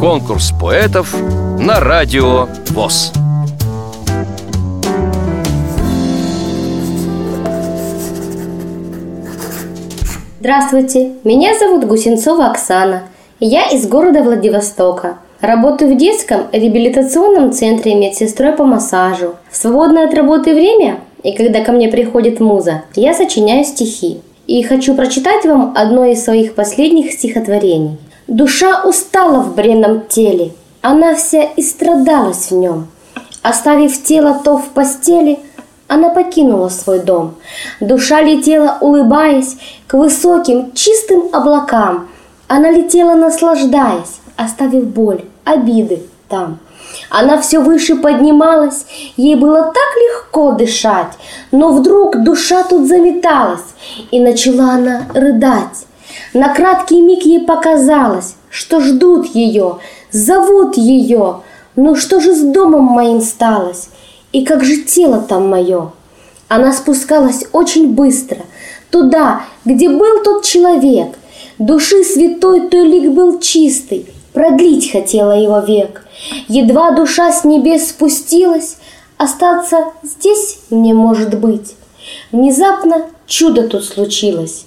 Конкурс поэтов на радио ВОЗ. Здравствуйте, меня зовут Гусенцова Оксана. Я из города Владивостока. Работаю в детском реабилитационном центре медсестрой по массажу. В свободное от работы время и когда ко мне приходит муза, я сочиняю стихи. И хочу прочитать вам одно из своих последних стихотворений. Душа устала в бренном теле, она вся истрадалась в нем. Оставив тело то в постели, она покинула свой дом. Душа летела, улыбаясь, к высоким, чистым облакам. Она летела, наслаждаясь, оставив боль, обиды там. Она все выше поднималась, ей было так легко дышать, но вдруг душа тут заметалась, и начала она рыдать. На краткий миг ей показалось, что ждут ее, зовут ее. Ну что же с домом моим сталось? И как же тело там мое? Она спускалась очень быстро, туда, где был тот человек. Души святой той лик был чистый, продлить хотела его век. Едва душа с небес спустилась, остаться здесь мне может быть. Внезапно чудо тут случилось.